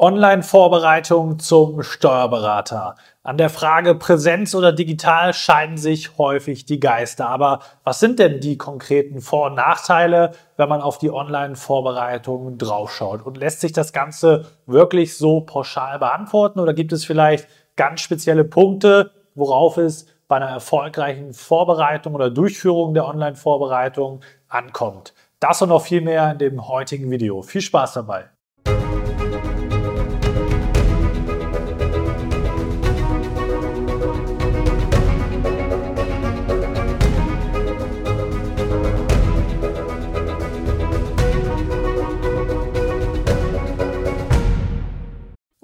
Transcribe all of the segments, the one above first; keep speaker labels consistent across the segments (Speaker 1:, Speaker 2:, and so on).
Speaker 1: Online-Vorbereitung zum Steuerberater. An der Frage Präsenz oder digital scheiden sich häufig die Geister. Aber was sind denn die konkreten Vor- und Nachteile, wenn man auf die Online-Vorbereitung draufschaut? Und lässt sich das Ganze wirklich so pauschal beantworten oder gibt es vielleicht ganz spezielle Punkte, worauf es bei einer erfolgreichen Vorbereitung oder Durchführung der Online-Vorbereitung ankommt? Das und noch viel mehr in dem heutigen Video. Viel Spaß dabei!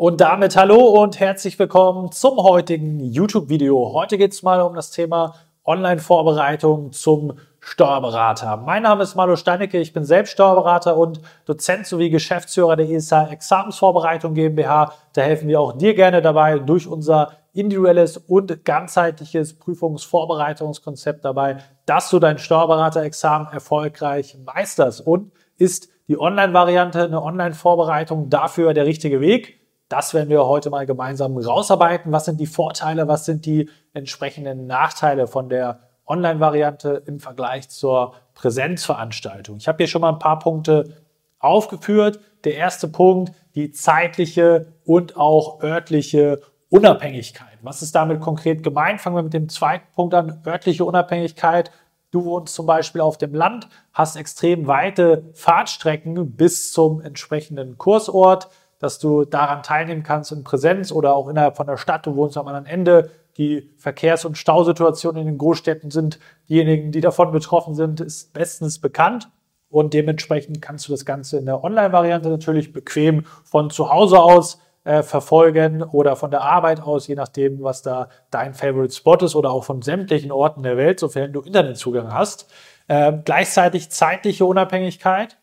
Speaker 1: Und damit hallo und herzlich willkommen zum heutigen YouTube-Video. Heute geht es mal um das Thema Online-Vorbereitung zum Steuerberater. Mein Name ist Marlo Steinecke, ich bin selbst Steuerberater und Dozent sowie Geschäftsführer der ESA Examensvorbereitung GmbH. Da helfen wir auch dir gerne dabei durch unser individuelles und ganzheitliches Prüfungsvorbereitungskonzept dabei, dass du dein Steuerberaterexamen erfolgreich meisterst. Und ist die Online-Variante, eine Online-Vorbereitung dafür der richtige Weg? Das werden wir heute mal gemeinsam rausarbeiten. Was sind die Vorteile, was sind die entsprechenden Nachteile von der Online-Variante im Vergleich zur Präsenzveranstaltung? Ich habe hier schon mal ein paar Punkte aufgeführt. Der erste Punkt, die zeitliche und auch örtliche Unabhängigkeit. Was ist damit konkret gemeint? Fangen wir mit dem zweiten Punkt an, örtliche Unabhängigkeit. Du wohnst zum Beispiel auf dem Land, hast extrem weite Fahrtstrecken bis zum entsprechenden Kursort dass du daran teilnehmen kannst in Präsenz oder auch innerhalb von der Stadt. Du wohnst am anderen Ende. Die Verkehrs- und Stausituationen in den Großstädten sind diejenigen, die davon betroffen sind, ist bestens bekannt. Und dementsprechend kannst du das Ganze in der Online-Variante natürlich bequem von zu Hause aus äh, verfolgen oder von der Arbeit aus, je nachdem, was da dein Favorite Spot ist oder auch von sämtlichen Orten der Welt, sofern du Internetzugang hast. Äh, gleichzeitig zeitliche Unabhängigkeit.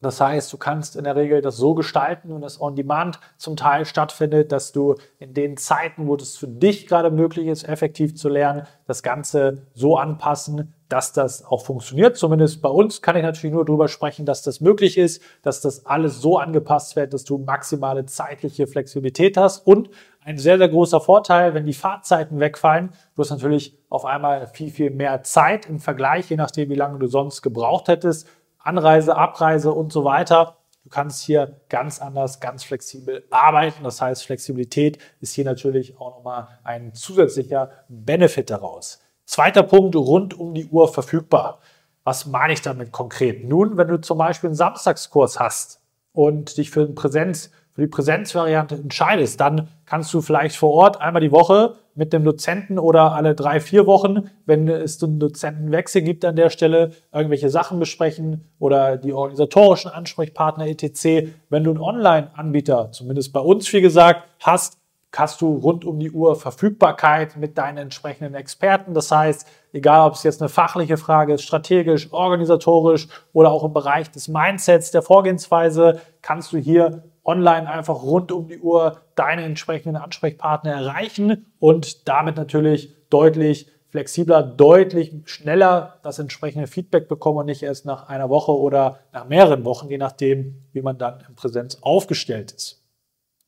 Speaker 1: Das heißt, du kannst in der Regel das so gestalten und das On-Demand zum Teil stattfindet, dass du in den Zeiten, wo das für dich gerade möglich ist, effektiv zu lernen, das Ganze so anpassen, dass das auch funktioniert. Zumindest bei uns kann ich natürlich nur darüber sprechen, dass das möglich ist, dass das alles so angepasst wird, dass du maximale zeitliche Flexibilität hast und ein sehr, sehr großer Vorteil, wenn die Fahrzeiten wegfallen. Du hast natürlich auf einmal viel, viel mehr Zeit im Vergleich, je nachdem, wie lange du sonst gebraucht hättest Anreise, Abreise und so weiter. Du kannst hier ganz anders, ganz flexibel arbeiten. Das heißt, Flexibilität ist hier natürlich auch nochmal ein zusätzlicher Benefit daraus. Zweiter Punkt, rund um die Uhr verfügbar. Was meine ich damit konkret? Nun, wenn du zum Beispiel einen Samstagskurs hast und dich für, Präsenz, für die Präsenzvariante entscheidest, dann kannst du vielleicht vor Ort einmal die Woche mit dem Dozenten oder alle drei, vier Wochen, wenn es einen Dozentenwechsel gibt an der Stelle, irgendwelche Sachen besprechen oder die organisatorischen Ansprechpartner etc. Wenn du einen Online-Anbieter, zumindest bei uns wie gesagt, hast, hast du rund um die Uhr Verfügbarkeit mit deinen entsprechenden Experten. Das heißt, egal ob es jetzt eine fachliche Frage ist, strategisch, organisatorisch oder auch im Bereich des Mindsets, der Vorgehensweise, kannst du hier online einfach rund um die Uhr deine entsprechenden Ansprechpartner erreichen und damit natürlich deutlich flexibler, deutlich schneller das entsprechende Feedback bekommen und nicht erst nach einer Woche oder nach mehreren Wochen, je nachdem, wie man dann in Präsenz aufgestellt ist.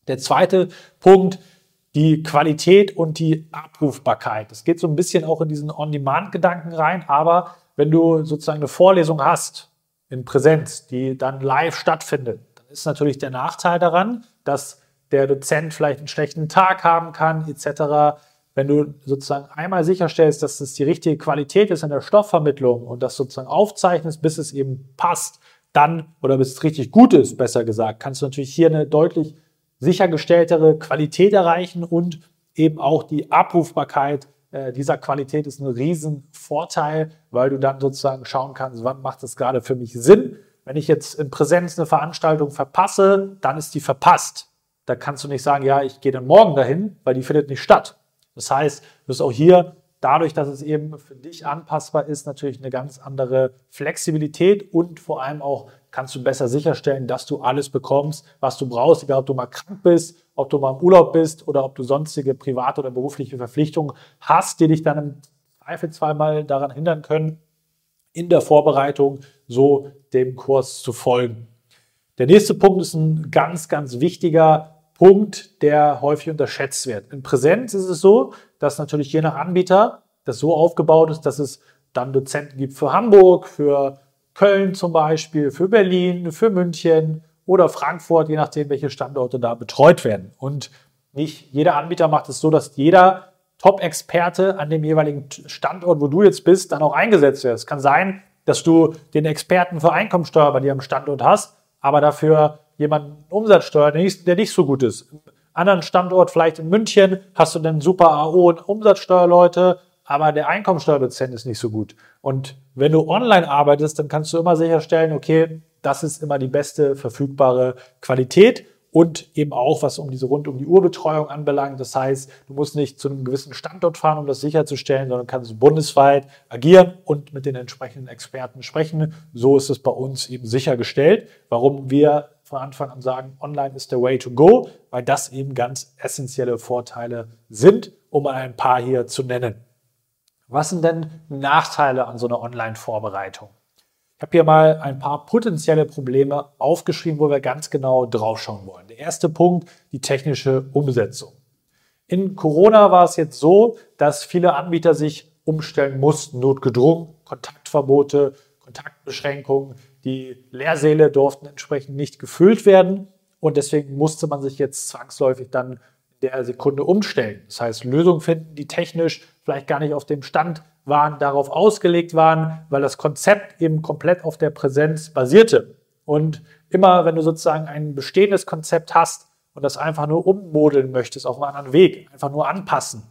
Speaker 1: Der zweite Punkt, die Qualität und die Abrufbarkeit. Das geht so ein bisschen auch in diesen On-Demand-Gedanken rein, aber wenn du sozusagen eine Vorlesung hast in Präsenz, die dann live stattfindet, ist natürlich der Nachteil daran, dass der Dozent vielleicht einen schlechten Tag haben kann, etc. Wenn du sozusagen einmal sicherstellst, dass es die richtige Qualität ist in der Stoffvermittlung und das sozusagen aufzeichnest, bis es eben passt, dann, oder bis es richtig gut ist, besser gesagt, kannst du natürlich hier eine deutlich sichergestelltere Qualität erreichen und eben auch die Abrufbarkeit äh, dieser Qualität ist ein Riesenvorteil, weil du dann sozusagen schauen kannst, wann macht es gerade für mich Sinn wenn ich jetzt in Präsenz eine Veranstaltung verpasse, dann ist die verpasst. Da kannst du nicht sagen, ja, ich gehe dann morgen dahin, weil die findet nicht statt. Das heißt, du wirst auch hier dadurch, dass es eben für dich anpassbar ist, natürlich eine ganz andere Flexibilität und vor allem auch kannst du besser sicherstellen, dass du alles bekommst, was du brauchst, egal ob du mal krank bist, ob du mal im Urlaub bist oder ob du sonstige private oder berufliche Verpflichtungen hast, die dich dann im Zweifelsfall mal daran hindern können, in der Vorbereitung so dem Kurs zu folgen. Der nächste Punkt ist ein ganz, ganz wichtiger Punkt, der häufig unterschätzt wird. In Präsenz ist es so, dass natürlich je nach Anbieter das so aufgebaut ist, dass es dann Dozenten gibt für Hamburg, für Köln zum Beispiel, für Berlin, für München oder Frankfurt, je nachdem, welche Standorte da betreut werden. Und nicht jeder Anbieter macht es so, dass jeder Top-Experte an dem jeweiligen Standort, wo du jetzt bist, dann auch eingesetzt wird. Es kann sein, dass du den Experten für Einkommensteuer bei dir am Standort hast, aber dafür jemanden Umsatzsteuer, der nicht, so gut ist. Im anderen Standort, vielleicht in München, hast du dann super AO und Umsatzsteuerleute, aber der Einkommensteuerdozent ist nicht so gut. Und wenn du online arbeitest, dann kannst du immer sicherstellen, okay, das ist immer die beste verfügbare Qualität und eben auch, was um diese rund um die Uhrbetreuung anbelangt. Das heißt, du musst nicht zu einem gewissen Standort fahren, um das sicherzustellen, sondern kannst bundesweit agieren und mit den entsprechenden Experten sprechen. So ist es bei uns eben sichergestellt. Warum wir von Anfang an sagen, online ist der way to go, weil das eben ganz essentielle Vorteile sind, um ein paar hier zu nennen. Was sind denn Nachteile an so einer Online-Vorbereitung? Ich habe hier mal ein paar potenzielle Probleme aufgeschrieben, wo wir ganz genau draufschauen wollen. Der erste Punkt, die technische Umsetzung. In Corona war es jetzt so, dass viele Anbieter sich umstellen mussten, notgedrungen, Kontaktverbote, Kontaktbeschränkungen, die Lehrsäle durften entsprechend nicht gefüllt werden und deswegen musste man sich jetzt zwangsläufig dann der Sekunde umstellen. Das heißt, Lösungen finden, die technisch vielleicht gar nicht auf dem Stand waren, darauf ausgelegt waren, weil das Konzept eben komplett auf der Präsenz basierte. Und immer, wenn du sozusagen ein bestehendes Konzept hast und das einfach nur ummodeln möchtest auf einen anderen Weg, einfach nur anpassen,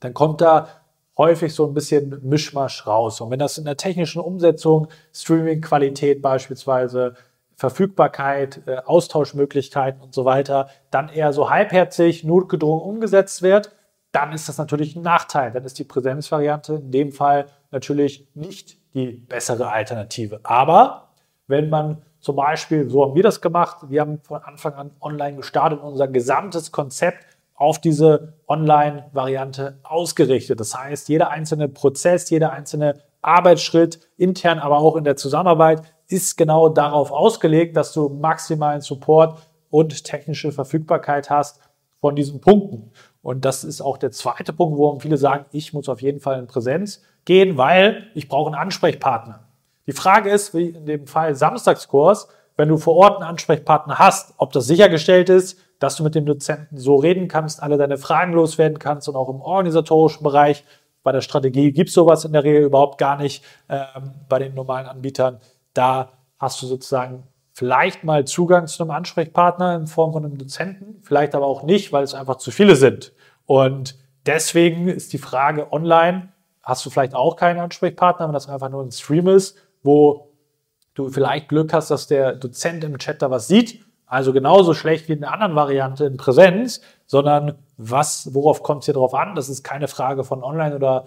Speaker 1: dann kommt da häufig so ein bisschen Mischmasch raus. Und wenn das in der technischen Umsetzung, Streaming-Qualität beispielsweise, Verfügbarkeit, äh, Austauschmöglichkeiten und so weiter, dann eher so halbherzig, notgedrungen umgesetzt wird, dann ist das natürlich ein Nachteil. Dann ist die Präsenzvariante in dem Fall natürlich nicht die bessere Alternative. Aber wenn man zum Beispiel, so haben wir das gemacht, wir haben von Anfang an online gestartet und unser gesamtes Konzept auf diese Online-Variante ausgerichtet. Das heißt, jeder einzelne Prozess, jeder einzelne Arbeitsschritt, intern, aber auch in der Zusammenarbeit, ist genau darauf ausgelegt, dass du maximalen Support und technische Verfügbarkeit hast von diesen Punkten. Und das ist auch der zweite Punkt, warum viele sagen, ich muss auf jeden Fall in Präsenz gehen, weil ich brauche einen Ansprechpartner. Die Frage ist, wie in dem Fall Samstagskurs, wenn du vor Ort einen Ansprechpartner hast, ob das sichergestellt ist, dass du mit dem Dozenten so reden kannst, alle deine Fragen loswerden kannst und auch im organisatorischen Bereich. Bei der Strategie gibt es sowas in der Regel überhaupt gar nicht ähm, bei den normalen Anbietern. Da hast du sozusagen vielleicht mal Zugang zu einem Ansprechpartner in Form von einem Dozenten, vielleicht aber auch nicht, weil es einfach zu viele sind. Und deswegen ist die Frage online, hast du vielleicht auch keinen Ansprechpartner, wenn das einfach nur ein Stream ist, wo du vielleicht Glück hast, dass der Dozent im Chat da was sieht, also genauso schlecht wie in der anderen Variante in Präsenz, sondern was, worauf kommt es hier drauf an? Das ist keine Frage von online oder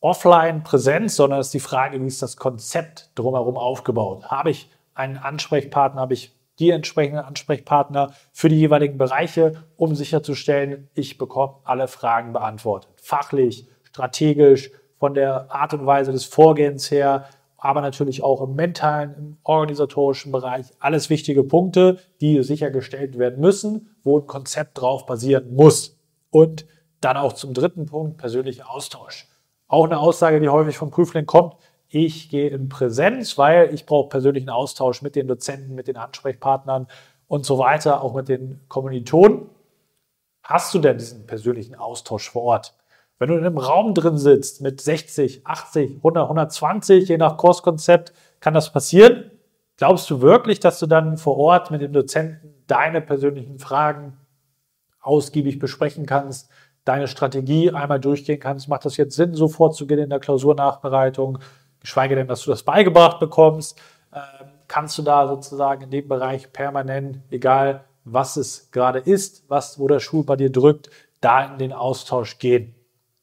Speaker 1: offline Präsenz, sondern es ist die Frage, wie ist das Konzept drumherum aufgebaut? Habe ich einen Ansprechpartner, habe ich die entsprechenden Ansprechpartner für die jeweiligen Bereiche, um sicherzustellen, ich bekomme alle Fragen beantwortet. Fachlich, strategisch, von der Art und Weise des Vorgehens her, aber natürlich auch im mentalen, im organisatorischen Bereich. Alles wichtige Punkte, die sichergestellt werden müssen, wo ein Konzept drauf basieren muss. Und dann auch zum dritten Punkt, persönlicher Austausch. Auch eine Aussage, die häufig vom Prüfling kommt, ich gehe in Präsenz, weil ich brauche persönlichen Austausch mit den Dozenten, mit den Ansprechpartnern und so weiter, auch mit den Kommilitonen. Hast du denn diesen persönlichen Austausch vor Ort? Wenn du in einem Raum drin sitzt mit 60, 80, 100, 120, je nach Kurskonzept, kann das passieren. Glaubst du wirklich, dass du dann vor Ort mit dem Dozenten deine persönlichen Fragen ausgiebig besprechen kannst, deine Strategie einmal durchgehen kannst? Macht das jetzt Sinn, so vorzugehen in der Klausurnachbereitung? geschweige denn, dass du das beigebracht bekommst, ähm, kannst du da sozusagen in dem Bereich permanent, egal was es gerade ist, was, wo der Schuh bei dir drückt, da in den Austausch gehen?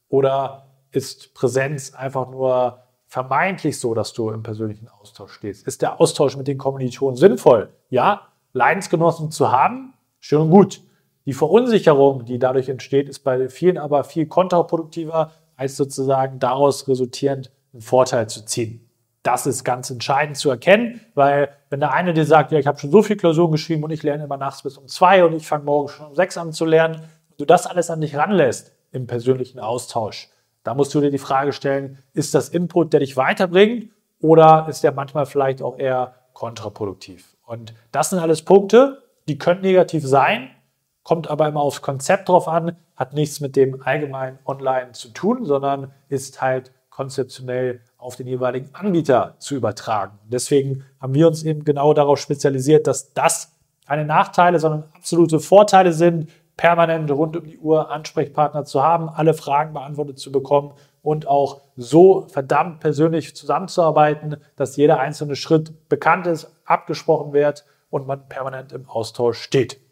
Speaker 1: Oder ist Präsenz einfach nur vermeintlich so, dass du im persönlichen Austausch stehst? Ist der Austausch mit den Kommilitonen sinnvoll? Ja, Leidensgenossen zu haben, schön und gut. Die Verunsicherung, die dadurch entsteht, ist bei vielen aber viel kontraproduktiver als sozusagen daraus resultierend einen Vorteil zu ziehen. Das ist ganz entscheidend zu erkennen, weil wenn der eine dir sagt, ja, ich habe schon so viel Klausuren geschrieben und ich lerne immer nachts bis um zwei und ich fange morgen schon um sechs an zu lernen, du das alles an dich ranlässt im persönlichen Austausch, da musst du dir die Frage stellen, ist das Input, der dich weiterbringt oder ist der manchmal vielleicht auch eher kontraproduktiv? Und das sind alles Punkte, die können negativ sein, kommt aber immer aufs Konzept drauf an, hat nichts mit dem allgemeinen Online zu tun, sondern ist halt konzeptionell auf den jeweiligen Anbieter zu übertragen. deswegen haben wir uns eben genau darauf spezialisiert, dass das keine Nachteile, sondern absolute Vorteile sind, permanent rund um die Uhr Ansprechpartner zu haben, alle Fragen beantwortet zu bekommen und auch so verdammt persönlich zusammenzuarbeiten, dass jeder einzelne Schritt bekannt ist, abgesprochen wird und man permanent im Austausch steht.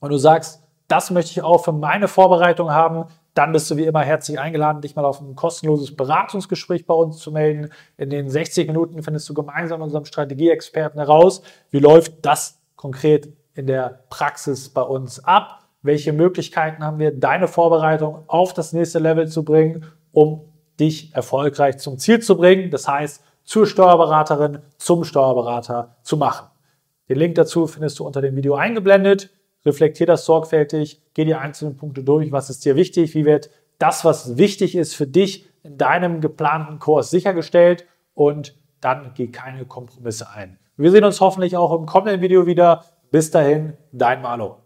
Speaker 1: Und du sagst, das möchte ich auch für meine Vorbereitung haben, dann bist du wie immer herzlich eingeladen, dich mal auf ein kostenloses Beratungsgespräch bei uns zu melden. In den 60 Minuten findest du gemeinsam mit unserem Strategieexperten heraus, wie läuft das konkret in der Praxis bei uns ab. Welche Möglichkeiten haben wir, deine Vorbereitung auf das nächste Level zu bringen, um dich erfolgreich zum Ziel zu bringen. Das heißt, zur Steuerberaterin, zum Steuerberater zu machen. Den Link dazu findest du unter dem Video eingeblendet reflektier das sorgfältig, geh die einzelnen Punkte durch, was ist dir wichtig, wie wird das, was wichtig ist für dich in deinem geplanten Kurs sichergestellt und dann geh keine Kompromisse ein. Wir sehen uns hoffentlich auch im kommenden Video wieder. Bis dahin, dein Malo.